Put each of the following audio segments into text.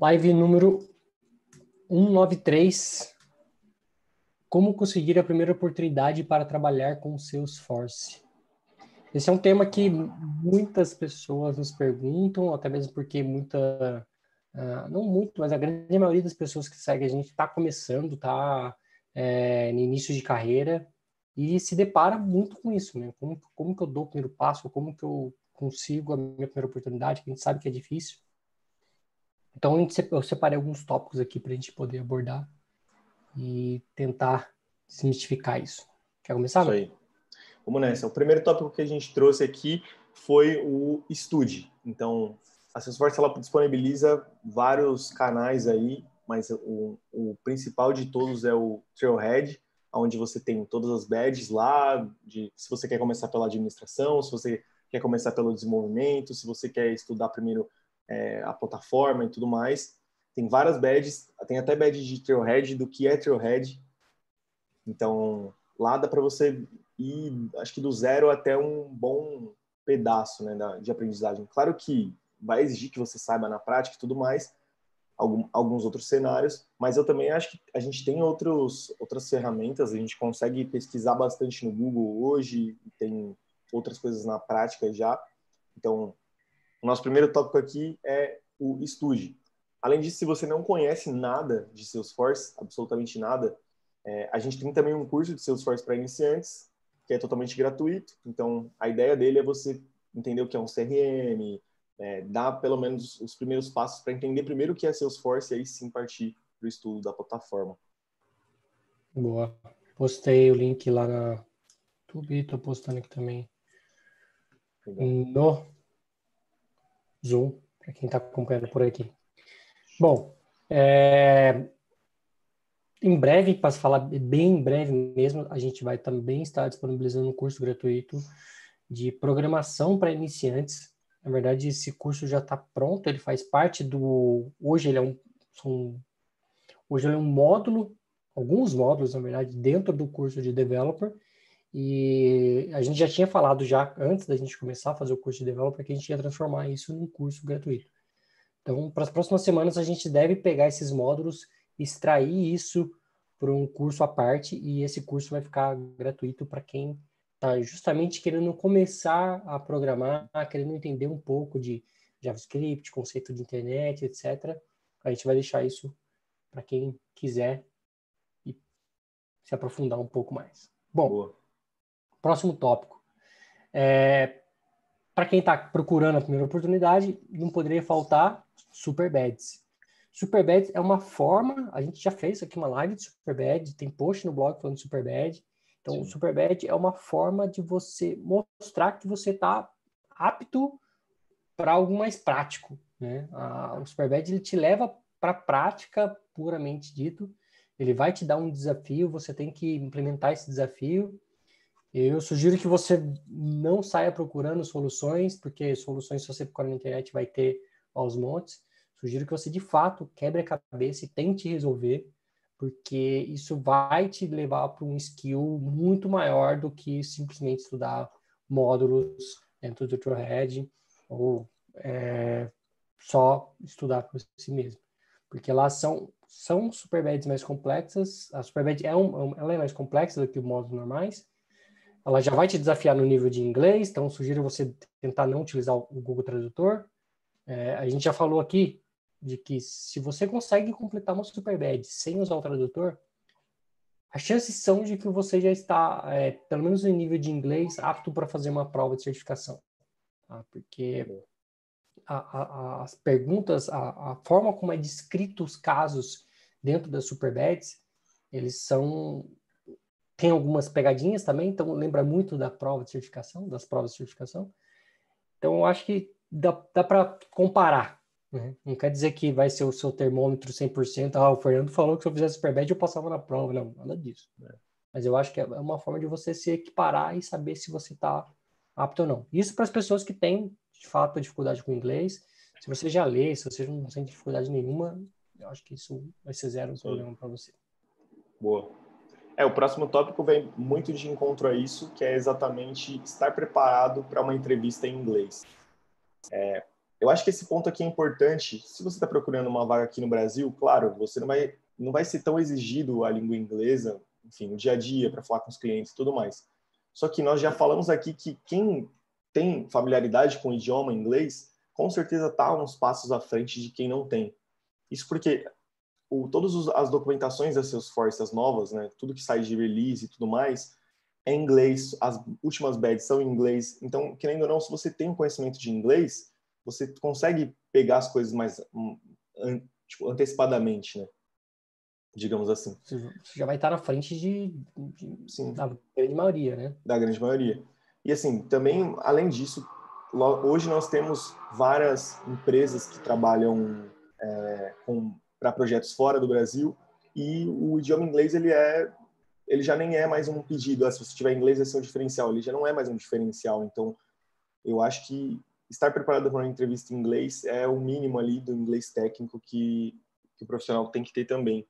Live número 193. Como conseguir a primeira oportunidade para trabalhar com Salesforce? Esse é um tema que muitas pessoas nos perguntam, até mesmo porque muita, uh, não muito, mas a grande maioria das pessoas que seguem a gente está começando, está é, no início de carreira e se depara muito com isso, né? Como, como que eu dou o primeiro passo, como que eu consigo a minha primeira oportunidade, a gente sabe que é difícil. Então, eu separei alguns tópicos aqui para a gente poder abordar e tentar desmistificar isso. Quer começar? Isso aí. Vamos nessa. O primeiro tópico que a gente trouxe aqui foi o Estude. Então, a Salesforce ela disponibiliza vários canais aí, mas o, o principal de todos é o Trailhead, onde você tem todas as badges lá, de se você quer começar pela administração, se você quer começar pelo desenvolvimento, se você quer estudar primeiro é, a plataforma e tudo mais. Tem várias badges, tem até badge de Trailhead, do que é Trailhead. Então, lá dá para você ir, acho que do zero até um bom pedaço né, de aprendizagem. Claro que vai exigir que você saiba na prática e tudo mais, alguns outros cenários, mas eu também acho que a gente tem outros, outras ferramentas, a gente consegue pesquisar bastante no Google hoje, tem outras coisas na prática já. Então, o nosso primeiro tópico aqui é o estude. Além disso, se você não conhece nada de Salesforce, absolutamente nada, é, a gente tem também um curso de Salesforce para iniciantes, que é totalmente gratuito. Então, a ideia dele é você entender o que é um CRM, é, dar pelo menos os primeiros passos para entender primeiro o que é Salesforce e aí sim partir para o estudo da plataforma. Boa. Postei o link lá na YouTube, estou postando aqui também Legal. no Zoom, para quem está acompanhando por aqui. Bom, é, em breve, para falar bem em breve mesmo, a gente vai também estar disponibilizando um curso gratuito de programação para iniciantes. Na verdade, esse curso já está pronto, ele faz parte do. Hoje ele é um, um, hoje ele é um módulo, alguns módulos, na verdade, dentro do curso de developer, e a gente já tinha falado já antes da gente começar a fazer o curso de developer que a gente ia transformar isso num curso gratuito. Então, para as próximas semanas a gente deve pegar esses módulos, extrair isso para um curso à parte e esse curso vai ficar gratuito para quem está justamente querendo começar a programar, querendo entender um pouco de JavaScript, conceito de internet, etc. A gente vai deixar isso para quem quiser e se aprofundar um pouco mais. Bom, Boa. Próximo tópico. É, Para quem está procurando a primeira oportunidade, não poderia faltar Super Bads. Super Bad é uma forma, a gente já fez aqui uma live de Super Bad, tem post no blog falando de Super Bad. Então, Sim. o Super Bad é uma forma de você mostrar que você está apto para algo mais prático. Né? A, o Super Bad ele te leva para a prática puramente dito. Ele vai te dar um desafio, você tem que implementar esse desafio eu sugiro que você não saia procurando soluções, porque soluções, se você procurar na internet, vai ter aos montes. Sugiro que você, de fato, quebre a cabeça e tente resolver, porque isso vai te levar para um skill muito maior do que simplesmente estudar módulos dentro do Trailhead ou é, só estudar por si mesmo. Porque lá são, são superbeds mais complexas. A superbed é, um, ela é mais complexa do que os módulos normais, ela já vai te desafiar no nível de inglês, então sugiro você tentar não utilizar o Google Tradutor. É, a gente já falou aqui de que se você consegue completar uma Superbad sem usar o tradutor, as chances são de que você já está, é, pelo menos no nível de inglês, apto para fazer uma prova de certificação. Tá? Porque a, a, as perguntas, a, a, forma como é descrito os casos dentro das Superbads, eles são tem algumas pegadinhas também, então lembra muito da prova de certificação, das provas de certificação. Então, eu acho que dá, dá para comparar. Né? Não quer dizer que vai ser o seu termômetro 100%. Ah, o Fernando falou que se eu fizesse Superbad eu passava na prova. Não, nada disso. Né? Mas eu acho que é uma forma de você se equiparar e saber se você está apto ou não. Isso para as pessoas que têm, de fato, dificuldade com inglês. Se você já lê, se você não tem dificuldade nenhuma, eu acho que isso vai ser zero problema para você. Boa. É, o próximo tópico vem muito de encontro a isso, que é exatamente estar preparado para uma entrevista em inglês. É, eu acho que esse ponto aqui é importante. Se você está procurando uma vaga aqui no Brasil, claro, você não vai, não vai ser tão exigido a língua inglesa, enfim, no dia a dia, para falar com os clientes e tudo mais. Só que nós já falamos aqui que quem tem familiaridade com o idioma inglês, com certeza está uns passos à frente de quem não tem. Isso porque o, todas as documentações das Salesforce, as novas, né, tudo que sai de release e tudo mais, é em inglês, as últimas badges são em inglês. Então, querendo ou não, se você tem um conhecimento de inglês, você consegue pegar as coisas mais um, tipo, antecipadamente, né? Digamos assim. Você já vai estar na frente de, de Sim. da grande maioria, né? Da grande maioria. E assim, também, além disso, hoje nós temos várias empresas que trabalham é, para projetos fora do Brasil e o idioma inglês ele é ele já nem é mais um pedido. Ah, se você tiver inglês, vai ser um diferencial. Ele já não é mais um diferencial. Então, eu acho que estar preparado para uma entrevista em inglês é o mínimo ali do inglês técnico que, que o profissional tem que ter também.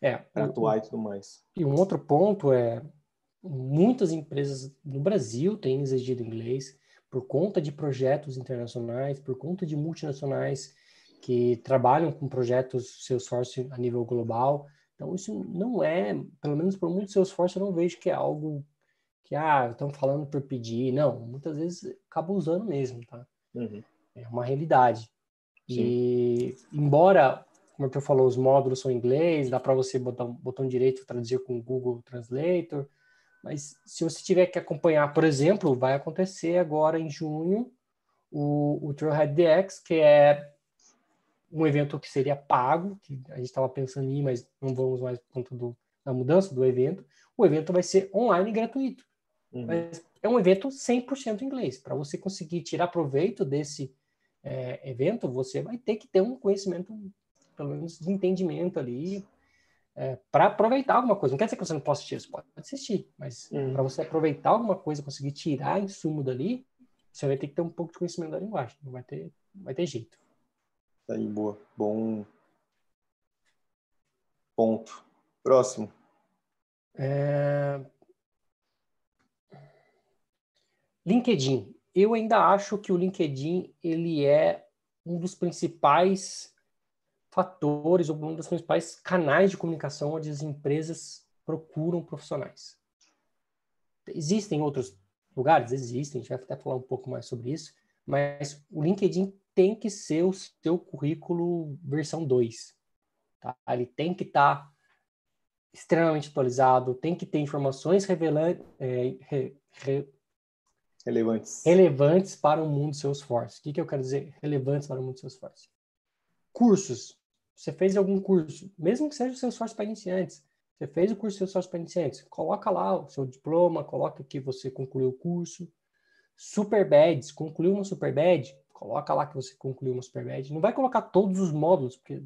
É, para atuar e tudo mais. E um outro ponto é muitas empresas no Brasil têm exigido inglês por conta de projetos internacionais, por conta de multinacionais que trabalham com projetos Salesforce a nível global. Então, isso não é, pelo menos por muito Salesforce, eu não vejo que é algo que, ah, estão falando por pedir. Não, muitas vezes acaba usando mesmo, tá? Uhum. É uma realidade. Sim. E, embora, como tu falou, os módulos são em inglês, dá para você botar um botão direito traduzir com o Google Translator, mas se você tiver que acompanhar, por exemplo, vai acontecer agora em junho o, o Trailhead DX, que é um evento que seria pago, que a gente estava pensando em ir, mas não vamos mais por conta do, da mudança do evento. O evento vai ser online e gratuito. Uhum. É um evento 100% inglês. Para você conseguir tirar proveito desse é, evento, você vai ter que ter um conhecimento, pelo menos de entendimento ali, é, para aproveitar alguma coisa. Não quer dizer que você não possa assistir, você pode assistir, mas uhum. para você aproveitar alguma coisa, conseguir tirar insumo dali, você vai ter que ter um pouco de conhecimento da linguagem. Não vai ter, não vai ter jeito. Tá aí, boa. Bom ponto. Próximo. É... LinkedIn. Eu ainda acho que o LinkedIn ele é um dos principais fatores ou um dos principais canais de comunicação onde as empresas procuram profissionais. Existem outros lugares? Existem, a gente vai até falar um pouco mais sobre isso, mas o LinkedIn tem que ser o seu currículo versão 2. Tá? Ele tem que estar tá extremamente atualizado, tem que ter informações revelantes, é, re, re, relevantes. relevantes para o mundo Salesforce. O que, que eu quero dizer relevantes para o mundo Salesforce? Cursos. Você fez algum curso, mesmo que seja o Salesforce para iniciantes. Você fez o curso Salesforce para iniciantes, coloca lá o seu diploma, coloca que você concluiu o curso. Super Badges, concluiu uma Super Badge, coloca lá que você concluiu uma Super Badge. Não vai colocar todos os módulos, porque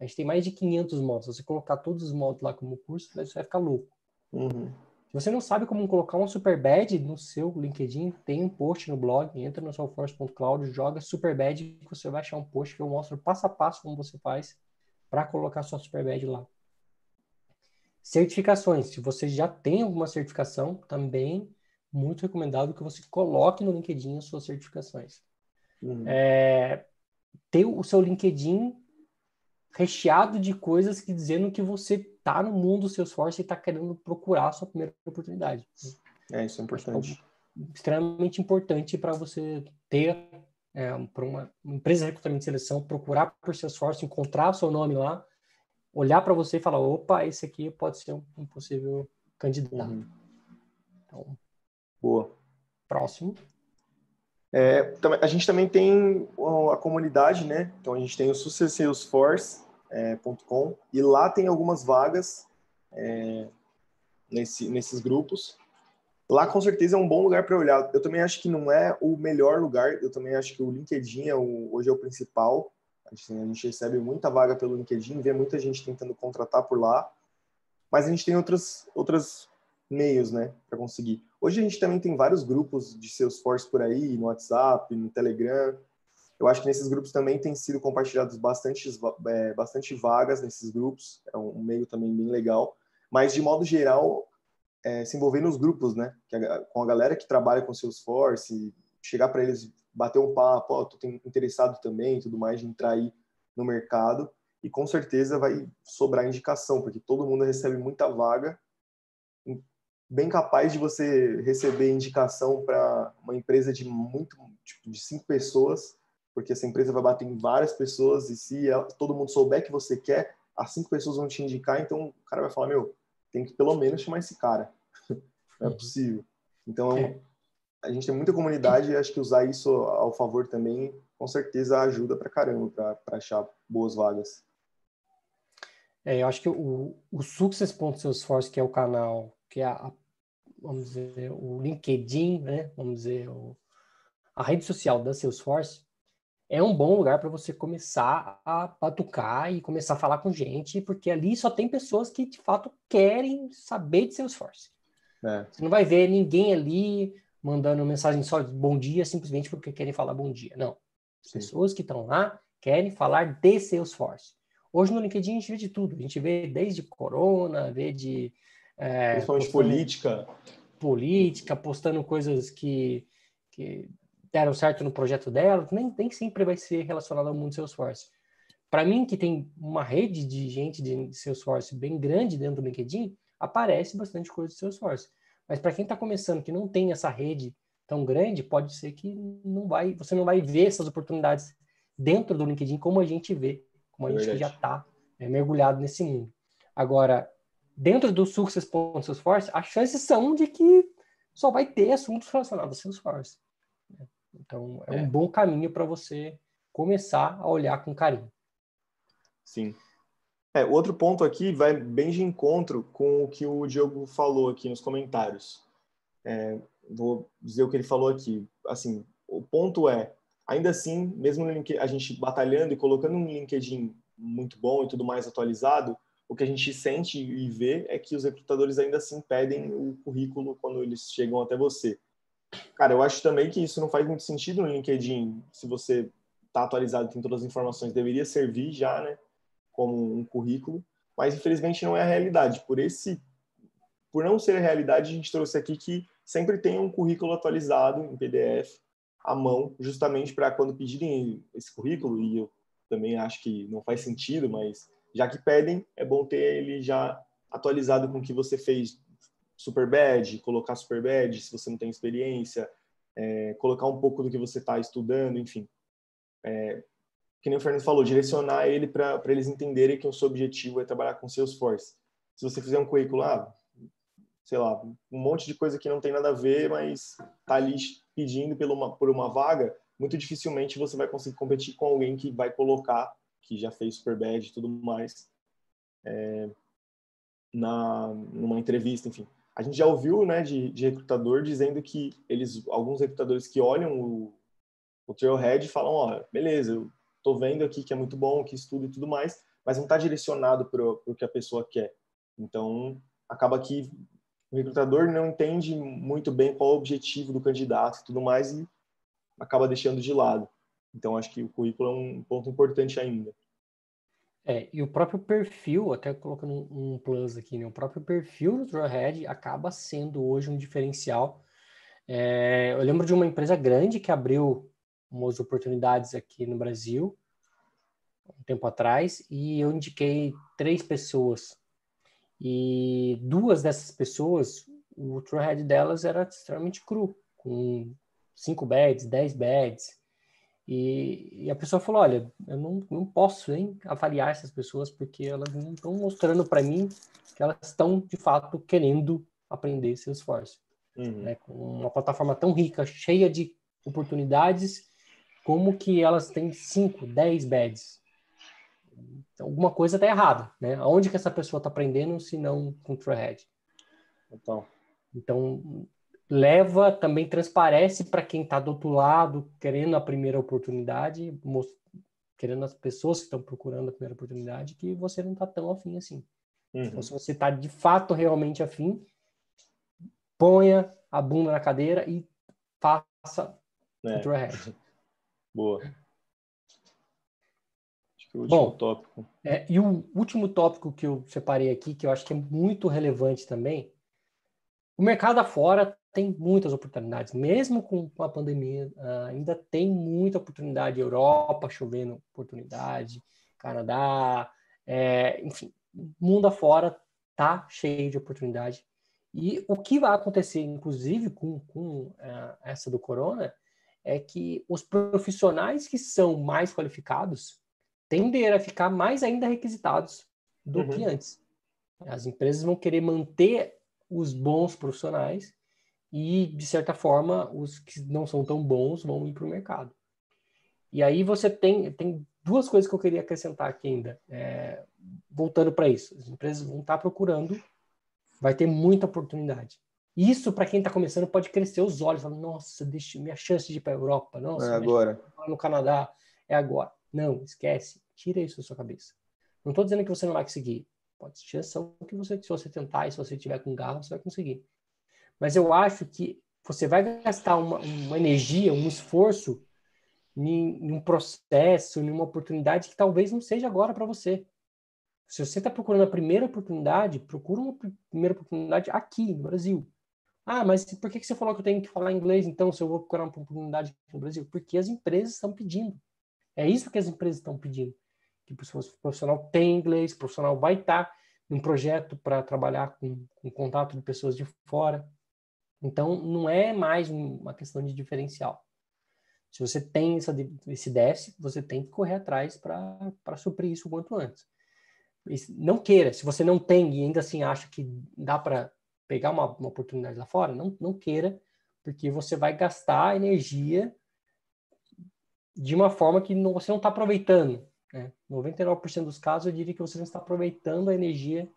a gente tem mais de 500 módulos. Se você colocar todos os módulos lá como curso, você vai ficar louco. Uhum. Se você não sabe como colocar uma Super Badge no seu LinkedIn, tem um post no blog, entra no salesforce.cloud, joga Super Badge, que você vai achar um post que eu mostro passo a passo como você faz para colocar sua Super Badge lá. Certificações. Se você já tem alguma certificação, também muito recomendável que você coloque no LinkedIn as suas certificações. Uhum. É, ter o seu LinkedIn recheado de coisas que dizendo que você está no mundo do Salesforce e está querendo procurar a sua primeira oportunidade. É, isso é importante. É extremamente importante para você ter, é, para uma, empresa de recrutamento de seleção, procurar por Salesforce, encontrar o seu nome lá, olhar para você e falar, opa, esse aqui pode ser um, um possível candidato. Uhum. Então, Boa. Próximo. É, a gente também tem a comunidade, né? Então a gente tem o successalesforce.com é, e lá tem algumas vagas é, nesse, nesses grupos. Lá com certeza é um bom lugar para olhar. Eu também acho que não é o melhor lugar. Eu também acho que o LinkedIn é o, hoje é o principal. A gente, a gente recebe muita vaga pelo LinkedIn, vê muita gente tentando contratar por lá. Mas a gente tem outras, outras meios, né, para conseguir. Hoje a gente também tem vários grupos de Salesforce por aí, no WhatsApp, no Telegram. Eu acho que nesses grupos também tem sido compartilhados bastante, é, bastante vagas nesses grupos. É um meio também bem legal. Mas, de modo geral, é, se envolver nos grupos, né? A, com a galera que trabalha com Salesforce, chegar para eles, bater um papo, ó, oh, tô interessado também, tudo mais de entrar aí no mercado e com certeza vai sobrar indicação, porque todo mundo recebe muita vaga, bem capaz de você receber indicação para uma empresa de muito tipo, de cinco pessoas, porque essa empresa vai bater em várias pessoas e se ela, todo mundo souber que você quer, as cinco pessoas vão te indicar, então o cara vai falar, meu, tem que pelo menos chamar esse cara. Não é uhum. possível. Então, é. a gente tem muita comunidade e acho que usar isso ao favor também, com certeza ajuda pra caramba para achar boas vagas. É, eu acho que o, o Success.Salesforce, que é o canal, que é a, vamos dizer, o LinkedIn, né? Vamos dizer, o, a rede social da Salesforce, é um bom lugar para você começar a batucar e começar a falar com gente, porque ali só tem pessoas que de fato querem saber de Salesforce. É. Você não vai ver ninguém ali mandando mensagem só de bom dia simplesmente porque querem falar bom dia. Não. As pessoas que estão lá querem falar de Salesforce. Hoje no LinkedIn a gente vê de tudo. A gente vê desde corona, vê de. É, Principalmente política. Política, postando coisas que, que deram certo no projeto dela. Nem, nem sempre vai ser relacionado ao mundo Salesforce. Para mim, que tem uma rede de gente de Salesforce bem grande dentro do LinkedIn, aparece bastante coisa de Salesforce. Mas para quem está começando, que não tem essa rede tão grande, pode ser que não vai, você não vai ver essas oportunidades dentro do LinkedIn como a gente vê como a é gente que já está é, mergulhado nesse mundo. Agora, dentro do Success.Salesforce, as chances são de que só vai ter assuntos relacionados a Salesforce. Né? Então, é, é um bom caminho para você começar a olhar com carinho. Sim. É, outro ponto aqui vai bem de encontro com o que o Diogo falou aqui nos comentários. É, vou dizer o que ele falou aqui. Assim, o ponto é, ainda assim, mesmo a gente batalhando e colocando um LinkedIn muito bom e tudo mais atualizado, o que a gente sente e vê é que os recrutadores ainda assim pedem o currículo quando eles chegam até você. Cara, eu acho também que isso não faz muito sentido no LinkedIn, se você está atualizado, tem todas as informações, deveria servir já, né, como um currículo, mas infelizmente não é a realidade. Por esse por não ser a realidade, a gente trouxe aqui que sempre tem um currículo atualizado em PDF à mão, justamente para quando pedirem esse currículo, e eu também acho que não faz sentido, mas já que pedem, é bom ter ele já atualizado com o que você fez super bad, colocar super bad se você não tem experiência, é, colocar um pouco do que você está estudando, enfim. É, que nem o Fernando falou, direcionar ele para eles entenderem que o seu objetivo é trabalhar com Salesforce. Se você fizer um currículo, ah, sei lá, um monte de coisa que não tem nada a ver, mas tá ali pedindo por uma, por uma vaga, muito dificilmente você vai conseguir competir com alguém que vai colocar, que já fez super bad e tudo mais, é, na, numa entrevista, enfim. A gente já ouviu, né, de, de recrutador dizendo que eles, alguns recrutadores que olham o, o Trailhead falam, ó, beleza, eu tô vendo aqui que é muito bom, que estudo e tudo mais, mas não está direcionado para o que a pessoa quer. Então, acaba que o recrutador não entende muito bem qual é o objetivo do candidato e tudo mais e acaba deixando de lado. Então, acho que o currículo é um ponto importante ainda. É, e o próprio perfil, até colocando um, plus aqui, né? o próprio perfil do Trailhead acaba sendo hoje um diferencial. É, eu lembro de uma empresa grande que abriu umas oportunidades aqui no Brasil, um tempo atrás, e eu indiquei três pessoas e duas dessas pessoas, o Trailhead delas era extremamente cru, com cinco beds, dez beds. E, e, a pessoa falou: Olha, eu não, não posso nem avaliar essas pessoas porque elas não estão mostrando para mim que elas estão de fato querendo aprender Salesforce. Uhum. Né? Com uma plataforma tão rica, cheia de oportunidades, como que elas têm 5, 10 beds? Então, alguma coisa está errada, né? Aonde que essa pessoa está aprendendo se não com Trailhead? Então, então leva, também transparece para quem está do outro lado, querendo a primeira oportunidade, querendo as pessoas que estão procurando a primeira oportunidade, que você não está tão afim assim. Uhum. Então, se você está de fato realmente afim, ponha a bunda na cadeira e faça é. o Trailhead. Boa. o último Bom, tópico. É, e o último tópico que eu separei aqui, que eu acho que é muito relevante também, O mercado afora tem muitas oportunidades, mesmo com a pandemia, uh, ainda tem muita oportunidade. Europa chovendo oportunidade, Canadá, é, enfim, mundo afora tá cheio de oportunidade. E o que vai acontecer, inclusive, com, com uh, essa do corona, é que os profissionais que são mais qualificados tendem a ficar mais ainda requisitados do uhum. que antes. As empresas vão querer manter os bons profissionais e, de certa forma, os que não são tão bons vão ir para o mercado. E aí você tem, tem duas coisas que eu queria acrescentar aqui ainda. É, voltando para isso, as empresas vão estar procurando, vai ter muita oportunidade. Isso, para quem está começando, pode crescer os olhos. Falar, Nossa, deixa, minha chance de ir para a Europa. Nossa, é agora. No Canadá, é agora. Não, esquece. Tira isso da sua cabeça. Não estou dizendo que você não vai conseguir. Pode ser chance que você, se você tentar e se você tiver com garra, você vai conseguir. Mas eu acho que você vai gastar uma, uma energia, um esforço em, em um processo, em uma oportunidade que talvez não seja agora para você. Se você está procurando a primeira oportunidade, procura uma primeira oportunidade aqui no Brasil. Ah, mas por que você falou que eu tenho que falar inglês, então, se eu vou procurar uma oportunidade no Brasil? Porque as empresas estão pedindo. É isso que as empresas estão pedindo. Que o profissional tem inglês, o profissional vai estar em um projeto para trabalhar com, com contato de pessoas de fora. Então, não é mais uma questão de diferencial. Se você tem essa, esse déficit, você tem que correr atrás para suprir isso o quanto antes. Não queira, se você não tem e ainda assim acha que dá para pegar uma, uma oportunidade lá fora, não, não queira, porque você vai gastar energia de uma forma que não, você não está aproveitando. Né? 99% dos casos eu diria que você não está aproveitando a energia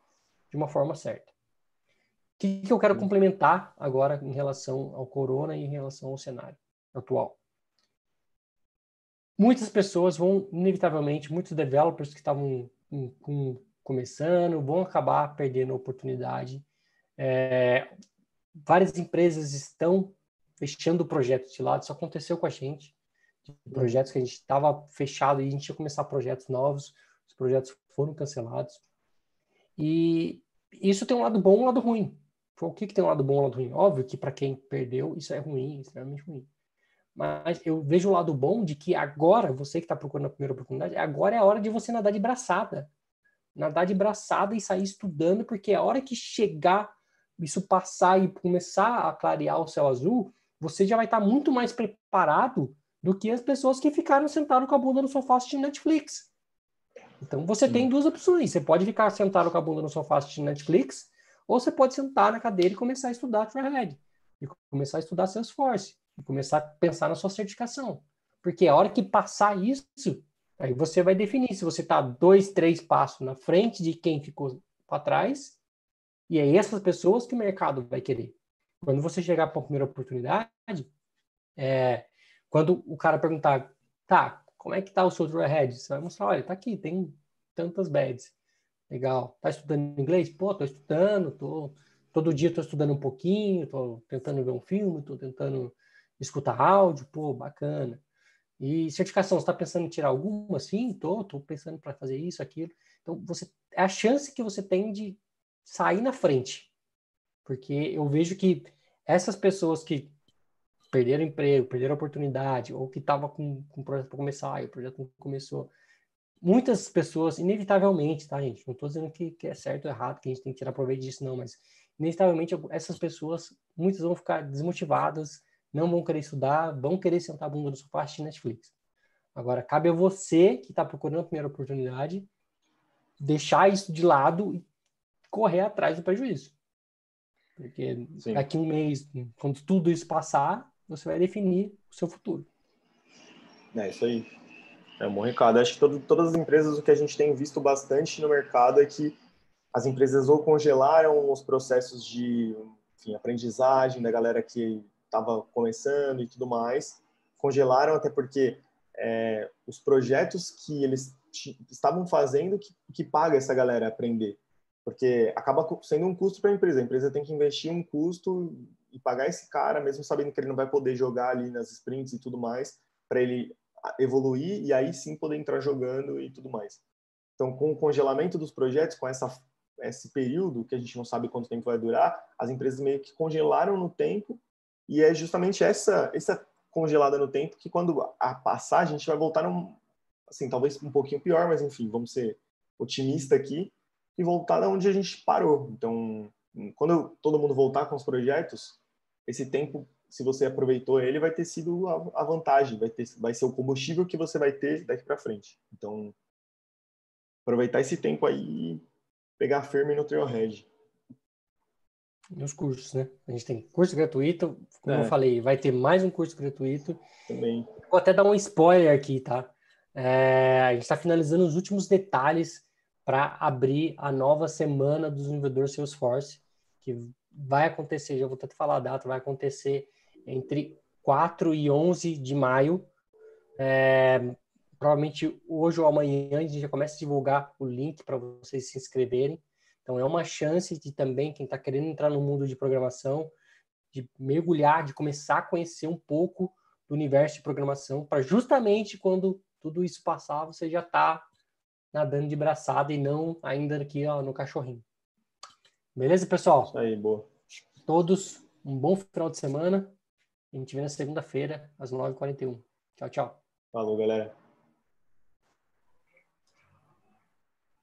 de uma forma certa. O que, que eu quero complementar agora em relação ao corona e em relação ao cenário atual? Muitas pessoas vão, inevitavelmente, muitos developers que estavam começando, vão acabar perdendo a oportunidade é, várias empresas estão fechando projetos de lado, isso aconteceu com a gente, projetos que a gente estava fechado e a gente ia começar projetos novos, os projetos foram cancelados. E isso tem um lado bom e um lado ruim. O que, que tem um lado bom e um lado ruim? Óbvio que para quem perdeu, isso é ruim, extremamente ruim. Mas eu vejo o lado bom de que agora, você que está procurando a primeira oportunidade, agora é a hora de você nadar de braçada. Nadar de braçada e sair estudando, porque a hora que chegar isso passar e começar a clarear o céu azul, você já vai estar muito mais preparado do que as pessoas que ficaram sentadas com a bunda no sofá assistindo Netflix. Então você Sim. tem duas opções. Você pode ficar sentado com a bunda no sofá assistindo Netflix, ou você pode sentar na cadeira e começar a estudar Trailhead, e começar a estudar Salesforce, e começar a pensar na sua certificação. Porque a hora que passar isso, aí você vai definir se você está dois, três passos na frente de quem ficou para trás, e é essas pessoas que o mercado vai querer. Quando você chegar para a primeira oportunidade, é, quando o cara perguntar, tá, como é que tá o seu draw ahead? Você vai mostrar, olha, tá aqui, tem tantas beds. Legal. Tá estudando inglês? Pô, tô estudando, tô todo dia tô estudando um pouquinho, tô tentando ver um filme, tô tentando escutar áudio, pô, bacana. E certificação, você tá pensando em tirar alguma? Sim, tô, tô pensando para fazer isso, aquilo. Então, você é a chance que você tem de sair na frente. Porque eu vejo que essas pessoas que perderam emprego, perderam oportunidade, ou que estavam com, com projeto para começar e o projeto não começou, muitas pessoas, inevitavelmente, tá, gente? Não estou dizendo que, que, é certo ou errado, que a gente tem que tirar proveito disso, não, mas inevitavelmente essas pessoas, muitas vão ficar desmotivadas, não vão querer estudar, vão querer sentar a bunda no sofá assistir Netflix. Agora, cabe a você que está procurando a primeira oportunidade deixar isso de lado e correr atrás do prejuízo. Porque Sim. daqui um mês, quando tudo isso passar, você vai definir o seu futuro. É isso aí. É um bom recado. Acho que todo, todas as empresas, o que a gente tem visto bastante no mercado é que as empresas ou congelaram os processos de enfim, aprendizagem da galera que estava começando e tudo mais, congelaram até porque é, os projetos que eles estavam fazendo que, que paga essa galera aprender porque acaba sendo um custo para a empresa. A empresa tem que investir um custo e pagar esse cara, mesmo sabendo que ele não vai poder jogar ali nas sprints e tudo mais, para ele evoluir e aí sim poder entrar jogando e tudo mais. Então, com o congelamento dos projetos, com essa esse período, que a gente não sabe quanto tempo vai durar, as empresas meio que congelaram no tempo, e é justamente essa, essa congelada no tempo que quando a passar, a gente vai voltar num, assim, talvez um pouquinho pior, mas enfim, vamos ser otimista aqui, e voltar da onde a gente parou. Então, quando todo mundo voltar com os projetos, esse tempo, se você aproveitou ele, vai ter sido a, vantagem, vai, ter, vai ser o combustível que você vai ter daqui para frente. Então, aproveitar esse tempo aí e pegar firme no Trailhead. E os cursos, né? A gente tem curso gratuito, como é. eu falei, vai ter mais um curso gratuito. Também. Vou até dar um spoiler aqui, tá? É, a gente está finalizando os últimos detalhes para abrir a nova semana do desenvolvedor Salesforce, que vai acontecer, já vou até falar a data, vai acontecer entre 4 e 11 de maio. É, provavelmente hoje ou amanhã a gente já começa a divulgar o link para vocês se inscreverem. Então é uma chance de também quem está querendo entrar no mundo de programação, de mergulhar, de começar a conhecer um pouco do universo de programação, para justamente quando tudo isso passar, você já está nadando de braçada e não ainda aqui ó, no cachorrinho. Beleza, pessoal? Isso aí, boa. Todos um bom final de semana. A gente vê na segunda-feira, às 9h41. Tchau, tchau. Falou, galera.